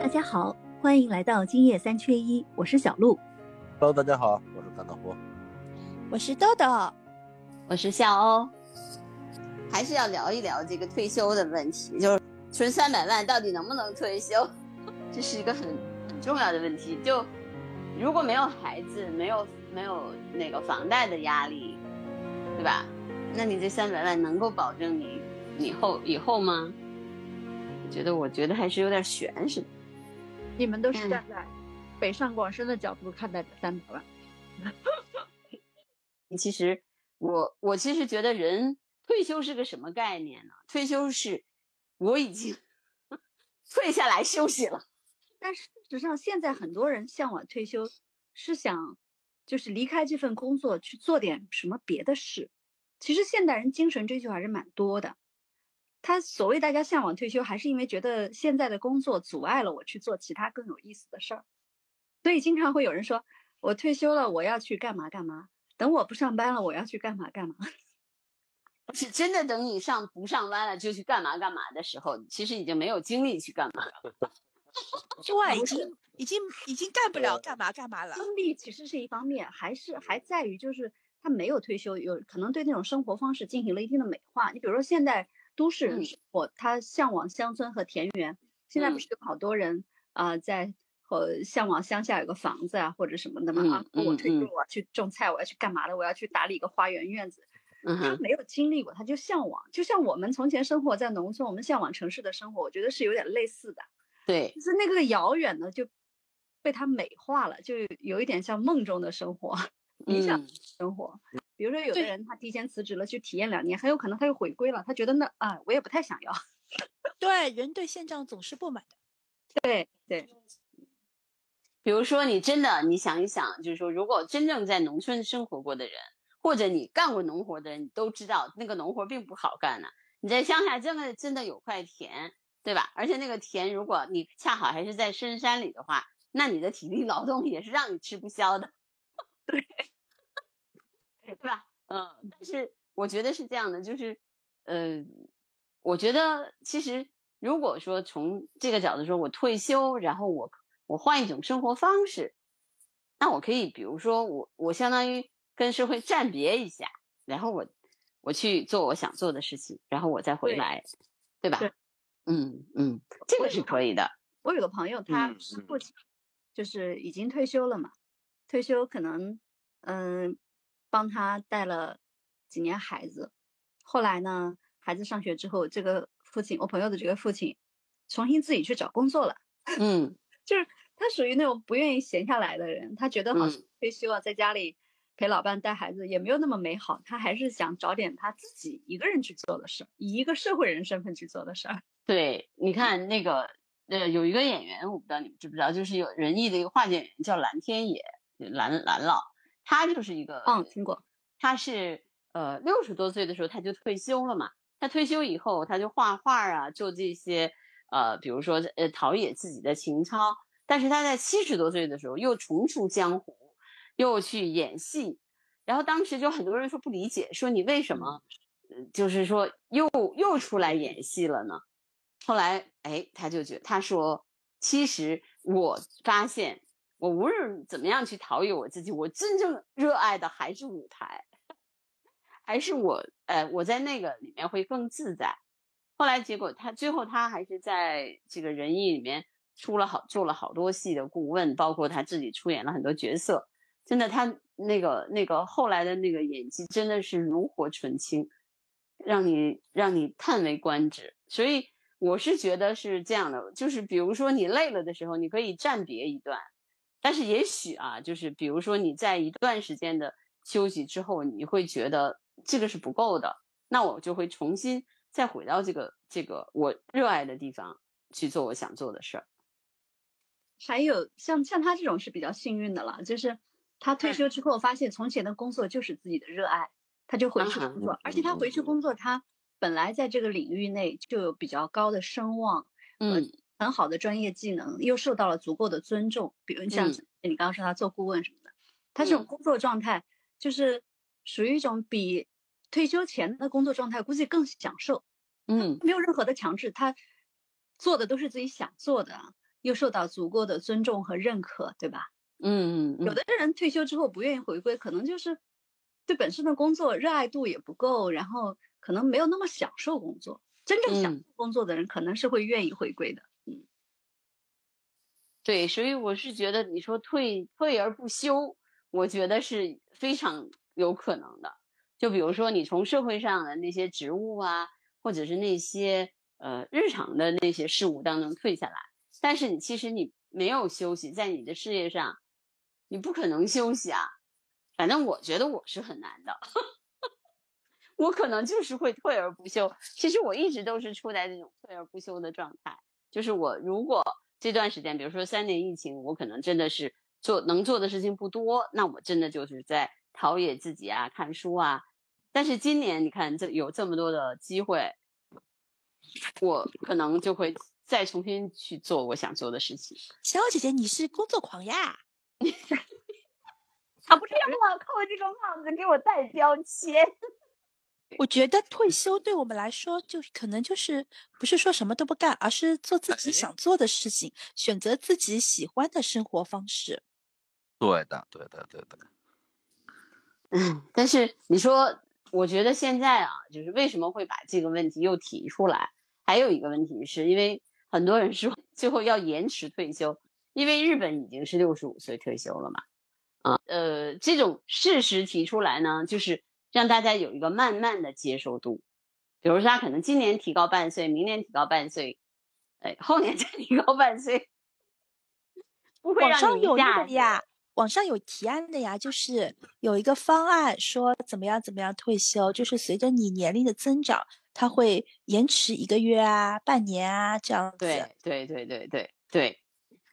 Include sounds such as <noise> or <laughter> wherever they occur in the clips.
大家好，欢迎来到今夜三缺一，我是小鹿。Hello，大家好，我是甘道夫。我是豆豆，我是夏欧，还是要聊一聊这个退休的问题，就是存三百万到底能不能退休，这是一个很很重要的问题。就如果没有孩子，没有没有那个房贷的压力，对吧？那你这三百万能够保证你以后以后吗？我觉得，我觉得还是有点悬似的。你们都是嗯站在北上广深的角度看待这三百万。<laughs> 其实我我其实觉得人退休是个什么概念呢？退休是我已经 <laughs> 退下来休息了。但事实上，现在很多人向往退休，是想就是离开这份工作去做点什么别的事。其实现代人精神追求还是蛮多的。他所谓大家向往退休，还是因为觉得现在的工作阻碍了我去做其他更有意思的事儿。所以经常会有人说，我退休了，我要去干嘛干嘛。等我不上班了，我要去干嘛干嘛。是真的，等你上不上班了就去干嘛干嘛的时候，其实已经没有精力去干嘛了。<laughs> 对，已经已经已经干不了干嘛干嘛了。精力其实是一方面，还是还在于就是他没有退休，有可能对那种生活方式进行了一定的美化。你比如说现在都市人嗯。生活，他向往乡村和田园，现在不嗯。是有好多人啊、呃在和向往乡下有个房子啊或者什么的嘛、嗯啊，我嗯嗯退休了我要去种菜，我要去干嘛的，我要去打理一个花园院子。他没有经历过，他就向往，就像我们从前生活在农村，我们向往城市的生活，我觉得是有点类似的。对。就是那个遥远的就被他美化了，就有一点像梦中的生活，<laughs> 理想嗯。生活。比如说，有的人他提前辞职了，去体验两年，很有可能他又回归了，他觉得那啊，我也不太想要。<laughs> 对，人对现状总是不满的。对对，比如说你真的，你想一想，就是说，如果真正在农村生活过的人，或者你干过农活的人，你都知道那个农活并不好干呢、你在乡下真的真的有块田，对吧？而且那个田，如果你恰好还是在深山里的话，那你的体力劳动也是让你吃不消的，<laughs> 对，对吧？嗯，但是我觉得是这样的，就是，呃，我觉得其实如果说从这个角度说，我退休，然后我我换一种生活方式，那我可以，比如说我我相当于跟社会暂别一下，然后我我去做我想做的事情，然后我再回来，对吧？对嗯嗯，这个是可以的。我有个朋友，他父亲就是已经退休了嘛，退休可能嗯、帮他带了几年孩子，后来呢，孩子上学之后，这个父亲，我朋友的这个父亲，重新自己去找工作了。<laughs> 嗯就是他属于那种不愿意闲下来的人，他觉得好像嗯退休啊，在家里陪老伴带孩子也没有那么美好，他还是想找点他自己一个人去做的事儿，以一个社会人身份去做的事儿。<laughs> 对，你看那个呃，有一个演员，我不知道你们知不知道，就是有仁义的一个话剧演员叫蓝天野，蓝蓝老，他就是一个嗯，听过。他是呃六十多岁的时候他就退休了嘛。他退休以后，他就画画啊，做这些呃，比如说呃陶冶自己的情操。但是他在七十多岁的时候又重出江湖，又去演戏。然后当时就很多人说不理解，说你为什么呃就是说又又出来演戏了呢？后来哎，他就觉他说，其实我发现我无论怎么样去陶冶我自己，我真正热爱的还是舞台，还是我，呃，我在那个里面会更自在。后来结果他最后他还是在这个仁义里面出了好做了好多戏的顾问，包括他自己出演了很多角色。真的，他那个那个后来的那个演技真的是炉火纯青，让你让你叹为观止。所以我是觉得是这样的，就是比如说你累了的时候，你可以暂别一段，但是也许啊，就是比如说你在一段时间的休息之后，你会觉得这个是不够的，那我就会重新再回到这个这个我热爱的地方去做我想做的事儿。还有像像他这种是比较幸运的了，就是他退休之后发现从前的工作就是自己的热爱，他就回去啊工作，而且他回去工作，他本来在这个领域内就有比较高的声望，嗯很好的专业技能，又受到了足够的尊重。比如像嗯你刚刚说他做顾问什么的，他这种嗯工作状态就是属于一种比退休前的工作状态估计更享受，嗯没有任何的强制，他做的都是自己想做的，又受到足够的尊重和认可，对吧？嗯嗯，有的人退休之后不愿意回归，可能就是对本身的工作热爱度也不够，然后可能没有那么享受工作。真正享受工作的人，可能是会愿意回归的。对，所以我是觉得你说退退而不休，我觉得是非常有可能的。就比如说你从社会上的那些职务啊，或者是那些呃日常的那些事物当中退下来，但是你其实你没有休息，在你的事业上，你不可能休息啊。反正我觉得我是很难的，<laughs> 我可能就是会退而不休。其实我一直都是处在这种退而不休的状态，就是我如果这段时间，比如说三年疫情，我可能真的是做能做的事情不多，那我真的就是在陶冶自己啊，看书啊。但是今年你看，这有这么多的机会，我可能就会再重新去做我想做的事情。小姐姐，你是工作狂呀？<laughs> 啊，不是要扣这个帽子给我带标签？我觉得退休对我们来说，就可能就是不是说什么都不干，而是做自己想做的事情，选择自己喜欢的生活方式。对的，对的，对的。嗯，但是你说，我觉得现在啊，就是为什么会把这个问题又提出来？还有一个问题是因为很多人说最后要延迟退休，因为日本已经是六十五岁退休了嘛。啊，呃，这种事实提出来呢，就是让大家有一个慢慢的接受度。比如说，他可能今年提高半岁，明年提高半岁，哎，后年再提高半岁，不会网上有让你一下子那个呀，网上有提案的呀，就是有一个方案说怎么样怎么样退休，就是随着你年龄的增长，它会延迟一个月啊、半年啊这样子。对对对对对对，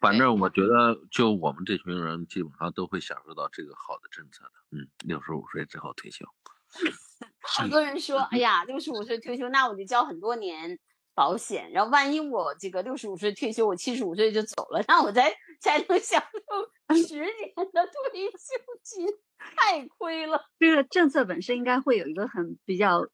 反正我觉得，就我们这群人，基本上都会享受到这个好的政策的。嗯，六十五岁之后退休。<laughs> 好多人说，哎呀，六十五岁退休，那我就交很多年保险，然后万一我这个六十五岁退休，我七十五岁就走了，那我才才能享受十年的退休金，太亏了。这个政策本身应该会有一个很比较，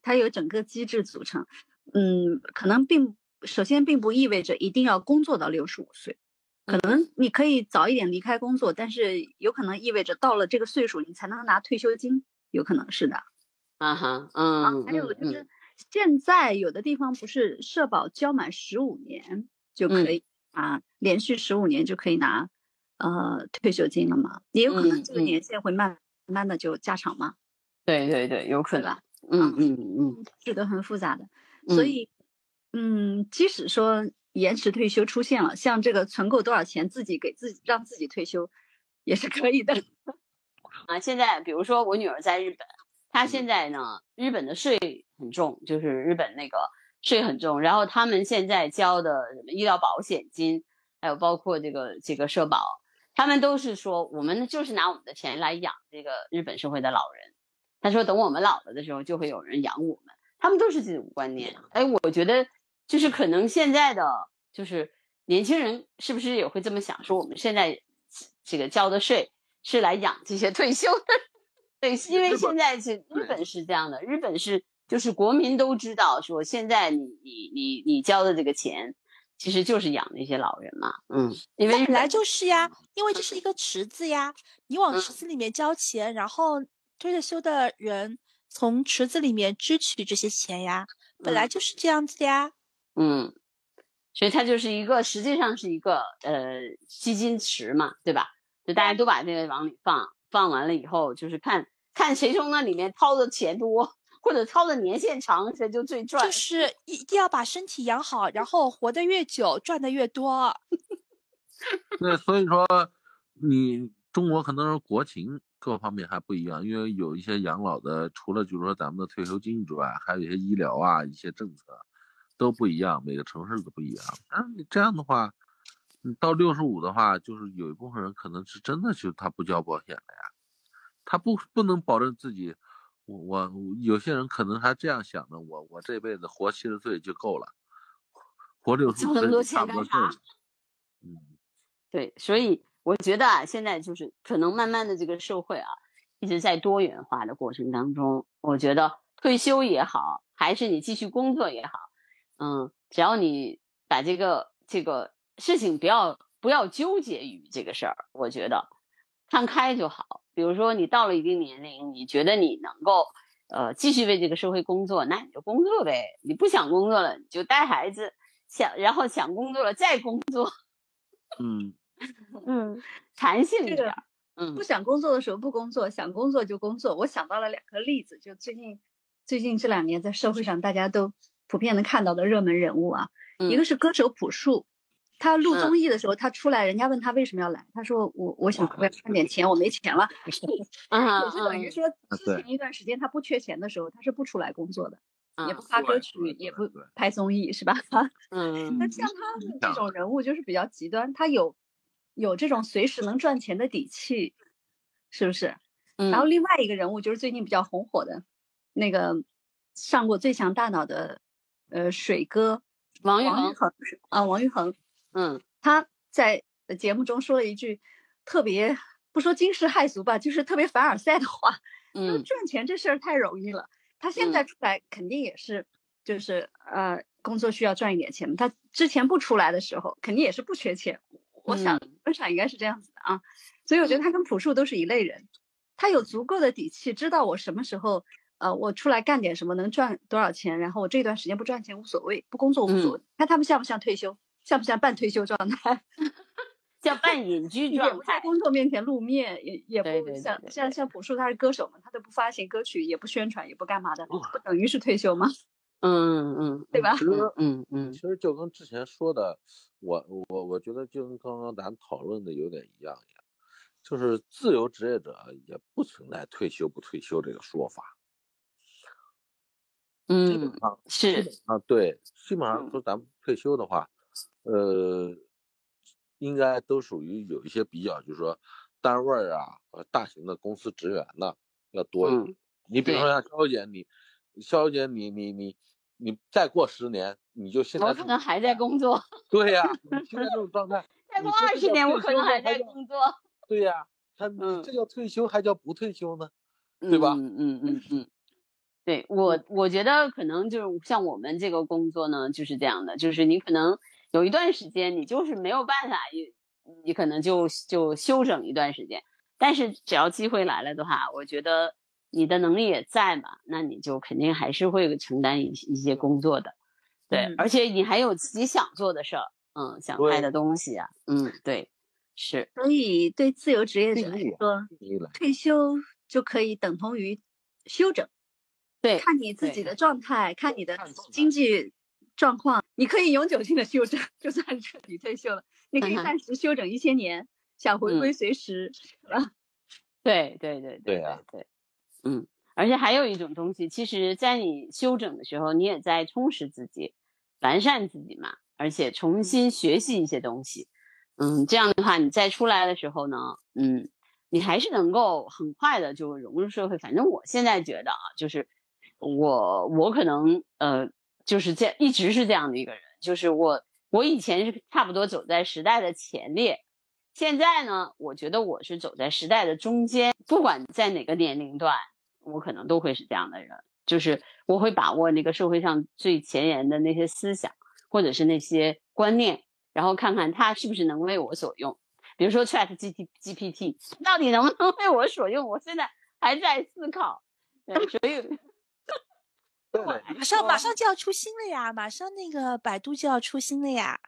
它有整个机制组成。嗯，可能并首先并不意味着一定要工作到六十五岁，可能你可以早一点离开工作，但是有可能意味着到了这个岁数你才能拿退休金，有可能是的。啊哈，嗯，还有就嗯。是现在有的地方不是社保交满十五年就可以啊，连续十五年就可以拿呃退休金了嘛？也有可能这个年限会慢慢的就加长嘛，对对对，有可能，？嗯嗯。嗯，是的，很复杂的，所嗯。以嗯，即使说延迟退休出现了，像这个存够多少钱自己给自己让自己退休也是可以的。<laughs> 啊，现在比如说我女儿在日本，她现在呢，日本的税很重，就是日本那个税很重，然后他们现在交的什么医疗保险金，还有包括这个这个社保，他们都是说我们就是拿我们的钱来养这个日本社会的老人。他说等我们老了的时候，就会有人养我们。他们都是这种观念。哎，我觉得就是可能现在的就是年轻人是不是也会这么想？说我们现在这个交的税是来养这些退休的。<laughs> 对，因为现在是日本是这样的，日本是就是国民都知道说现在你你你你交的这个钱，其实就是养那些老人嘛。嗯，因为本本来就是呀，因为这是一个池子呀，你往嗯池子里面交钱，然后退了休的人从池子里面支取这些钱呀，本来嗯就是这样子呀。嗯，所以它就是一个实际上是一个呃基金池嘛，对吧？就大家都把这个往里放，放完了以后，就是看看谁从那里面掏的钱多，或者掏的年限长，谁就最赚。就 <laughs> 是一定要把身体养好，然后活得越久，赚的越多。<laughs> 对，所以说你中国可能是国情各方面还不一样，因为有一些养老的，除了就是说咱们的退休金之外，还有一些医疗啊一些政策都不一样，每个城市都不一样。啊，你这样的话，你到六十五的话，就是有一部分人可能是真的就他不交保险了呀，他不不能保证自己。我我有些人可能还这样想的，我我这辈子活七十岁就够了，活六十交那么多五岁就差钱干啥不多够了。嗯。对，所以我觉得啊，现在就是可能慢慢的这个社会啊，一直在多元化的过程当中，我觉得退休也好，还是你继续工作也好，嗯，只要你把这个这个事情不要不要纠结于这个事儿，我觉得看开就好。比如说你到了一定年龄，你觉得你能够呃继续为这个社会工作，那你就工作呗。你不想工作了，你就带孩子，想然后想工作了再工作。嗯 <laughs> 嗯，弹性一点。嗯，不想工作的时候不工作，想工作就工作。我想到了两个例子，就最近最近这两年在社会上大家都普遍能看到的热门人物啊，一个是歌手朴树，他录综艺的时候他出来，人家问他为什么要来，他说我我想我要赚点钱，我没钱了。也是等于说之前一段时间他不缺钱的时候，他是不出来工作的，也不发歌曲，也不拍综艺，是吧？<laughs> 嗯，那像他们这种人物就是比较极端，他有。有这种随时能赚钱的底气，是不是？然后另外一个人物就是最近比较红火的，那个上过《最强大脑》的，呃，水哥王玉恒啊，王玉恒，嗯，他在节目中说了一句特别不说惊世骇俗吧，就是特别凡尔赛的话，嗯，赚钱这事儿太容易了。他现在出来肯定也是，就是呃，工作需要赚一点钱。他之前不出来的时候，肯定也是不缺钱。我想，我想应该是这样子的啊，所以我觉得他跟朴树都是一类人，他有足够的底气，知道我什么时候，呃，我出来干点什么能赚多少钱，然后我这段时间不赚钱无所谓，不工作无所谓。看他们像不像退休，像不像半退休状态，<laughs> 像半隐居状态，也不在工作面前露面，也也不像像像朴树他是歌手嘛，他都不发行歌曲，也不宣传，也不干嘛的，不等于是退休吗？<laughs> 嗯嗯，对吧？其实，嗯嗯，其实就跟之前说的，我我我觉得就跟刚刚咱讨论的有点一样一样，就是自由职业者也不存在退休不退休这个说法。嗯，基本上是啊，对，基本上说咱们退休的话，呃，应该都属于有一些比较，就是说单位啊，呃，大型的公司职员呢要多一点。你比如说像肖姐，你肖姐，你你你。你再过十年，你就现在我可能还在工作。对呀，你现在这种状态，<laughs> 再过二十年，我可能还在工作。对呀，他这叫退休还叫不退休呢？对吧？嗯嗯嗯嗯，对我我觉得可能就是像我们这个工作呢，就是这样的，就是你可能有一段时间你就是没有办法，你你可能就就休整一段时间，但是只要机会来了的话，我觉得。你的能力也在嘛？那你就肯定还是会承担一一些工作的，对，而且你还有自己想做的事儿，嗯，想拍的东西啊，嗯，对，是。所以对自由职业者来说，退休就可以等同于休整，对，看你自己的状态，看你的经济状况，你可以永久性的休整，就算彻底退休了，你可以暂时休整一些年，想回归随时，是吧？<laughs> 对对对对对对。嗯，而且还有一种东西，其实，在你休整的时候，你也在充实自己，完善自己嘛，而且重新学习一些东西。嗯，这样的话，你再出来的时候呢，嗯，你还是能够很快的就融入社会。反正我现在觉得啊，就是我我可能呃，就是这一直是这样的一个人，就是我我以前是差不多走在时代的前列。现在呢，我觉得我是走在时代的中间，不管在哪个年龄段。我可能都会是这样的人，就是我会把握那个社会上最前沿的那些思想，或者是那些观念，然后看看它是不是能为我所用。比如说 Chat G T G P T 到底能不能为我所用？我现在还在思考。所以，马上马上就要出新了呀！马上那个百度就要出新了呀！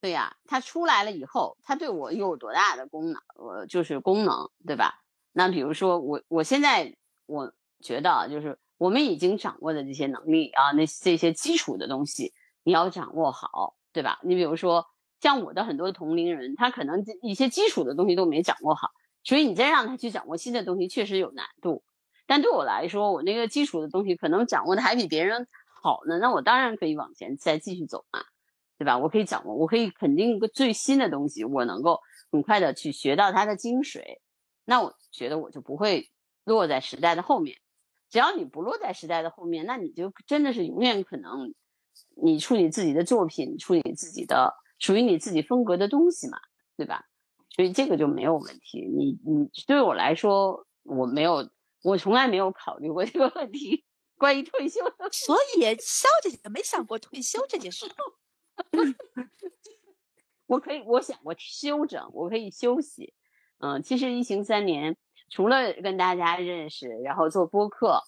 对呀，它出来了以后，它对我有多大的功能？呃，就是功能，对吧？那比如说我我现在我。觉得就是我们已经掌握的这些能力啊，那这些基础的东西你要掌握好，对吧？你比如说像我的很多同龄人，他可能一些基础的东西都没掌握好，所以你再让他去掌握新的东西，确实有难度。但对我来说，我那个基础的东西可能掌握的还比别人好呢，那我当然可以往前再继续走嘛，对吧？我可以掌握，我可以肯定一个最新的东西，我能够很快的去学到它的精髓，那我觉得我就不会落在时代的后面。只要你不落在时代的后面，那你就真的是永远可能，你处理自己的作品，处理自己的属于你自己风格的东西嘛，对吧？所以这个就没有问题。你你对我来说，我没有，我从来没有考虑过这个问题，关于退休。所以肖姐姐没想过退休这件事。<laughs> 我可以，我想我休整，我可以休息。嗯，其实疫情三年，除了跟大家认识，然后做播客，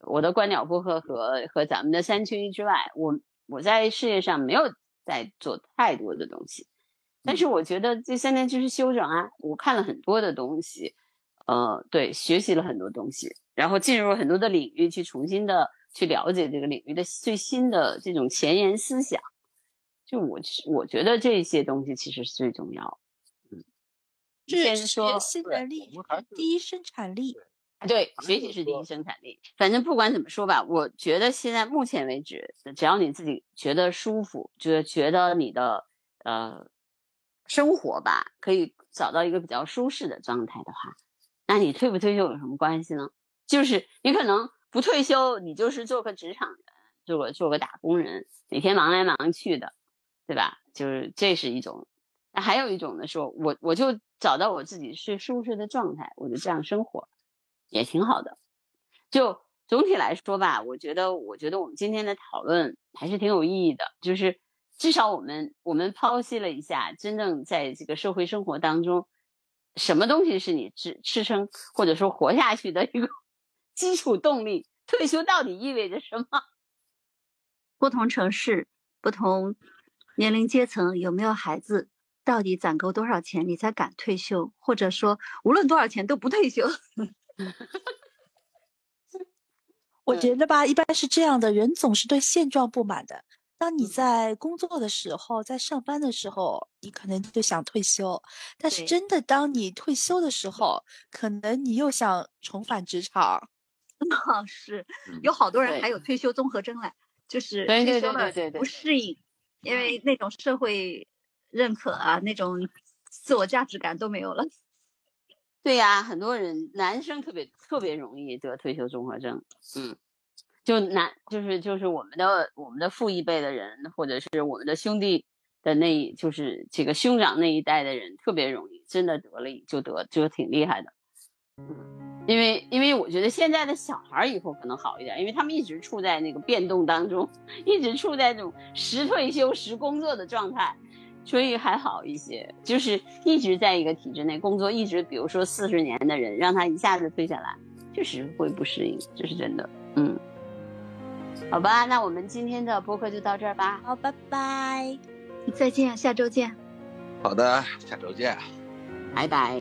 我的观鸟播客和和咱们的三缺一之外，我我在事业上没有在做太多的东西。但是我觉得这三年就是休整啊，我看了很多的东西，呃，对，学习了很多东西，然后进入了很多的领域去重新的去了解这个领域的最新的这种前沿思想。就我我觉得这些东西其实是最重要。嗯，是说新能力第一生产力。对，学习是第一生产力。反正不管怎么说吧，我觉得现在目前为止，只要你自己觉得舒服，觉觉得你的呃。生活吧，可以找到一个比较舒适的状态的话，那你退不退休有什么关系呢？就是你可能不退休，你就是做个职场人，做个做个打工人，每天忙来忙去的，对吧？就是这是一种。那还有一种呢，说我我就找到我自己最舒适的状态，我就这样生活，也挺好的。就总体来说吧，我觉得我觉得我们今天的讨论还是挺有意义的，就是。至少我们我们剖析了一下，真正在这个社会生活当中，什么东西是你支支撑或者说活下去的一个 <laughs> 基础动力？退休到底意味着什么？<laughs> 不同城市、不同年龄阶层有没有孩子？到底攒够多少钱你才敢退休？或者说无论多少钱都不退休？<laughs> 我觉得吧，一般是这样的人总是对现状不满的。当你在工作的时候，在上班的时候，你可能就想退休；但是真的，当你退休的时候，可能你又想重返职场。那 <laughs> 是有好多人还有退休综合征嘞，就是退休了不适应，因为那种社会认可啊，那种自我价值感都没有了。对呀，很多人男生特别特别容易得退休综合征。嗯。就男就是就是我们的我们的父一辈的人，或者是我们的兄弟的那，就是这个兄长那一代的人，特别容易，真的得了就得就挺厉害的。嗯，因为因为我觉得现在的小孩以后可能好一点，因为他们一直处在那个变动当中，<laughs> 一直处在那种时退休时工作的状态，所以还好一些。就是一直在一个体制内工作，一直比如说四十年的人，让他一下子退下来，确实会不适应，这是真的。嗯。好吧，那我们今天的播客就到这儿吧。好，拜拜，再见，下周见。好的，下周见，拜拜。